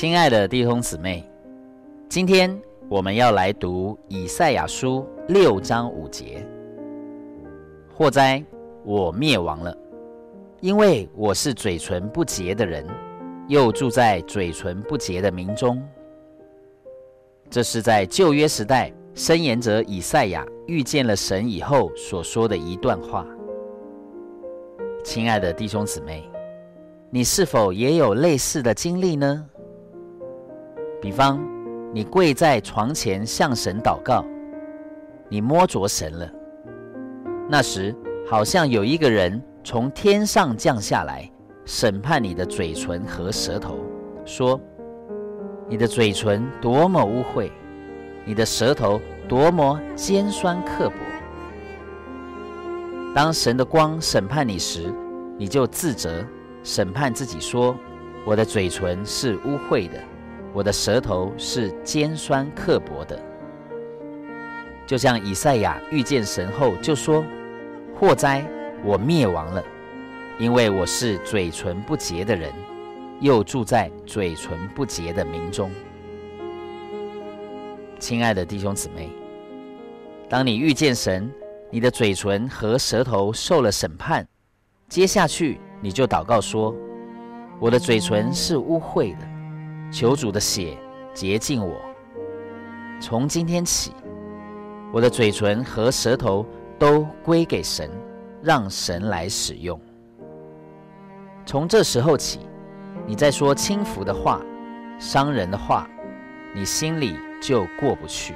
亲爱的弟兄姊妹，今天我们要来读以赛亚书六章五节。祸哉，我灭亡了，因为我是嘴唇不洁的人，又住在嘴唇不洁的民中。这是在旧约时代，申言者以赛亚遇见了神以后所说的一段话。亲爱的弟兄姊妹，你是否也有类似的经历呢？比方，你跪在床前向神祷告，你摸着神了。那时，好像有一个人从天上降下来，审判你的嘴唇和舌头，说：“你的嘴唇多么污秽，你的舌头多么尖酸刻薄。”当神的光审判你时，你就自责，审判自己说：“我的嘴唇是污秽的，我的舌头是尖酸刻薄的。”就像以赛亚遇见神后就说。祸哉，我灭亡了，因为我是嘴唇不洁的人，又住在嘴唇不洁的民中。亲爱的弟兄姊妹，当你遇见神，你的嘴唇和舌头受了审判，接下去你就祷告说：“我的嘴唇是污秽的，求主的血洁净我。从今天起，我的嘴唇和舌头。”都归给神，让神来使用。从这时候起，你再说轻浮的话、伤人的话，你心里就过不去。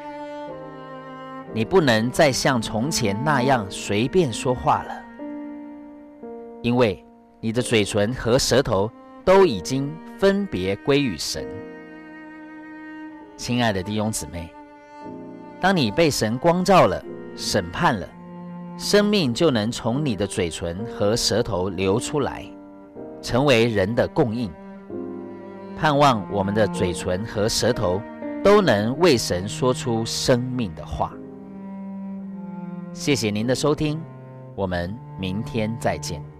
你不能再像从前那样随便说话了，因为你的嘴唇和舌头都已经分别归于神。亲爱的弟兄姊妹，当你被神光照了、审判了。生命就能从你的嘴唇和舌头流出来，成为人的供应。盼望我们的嘴唇和舌头都能为神说出生命的话。谢谢您的收听，我们明天再见。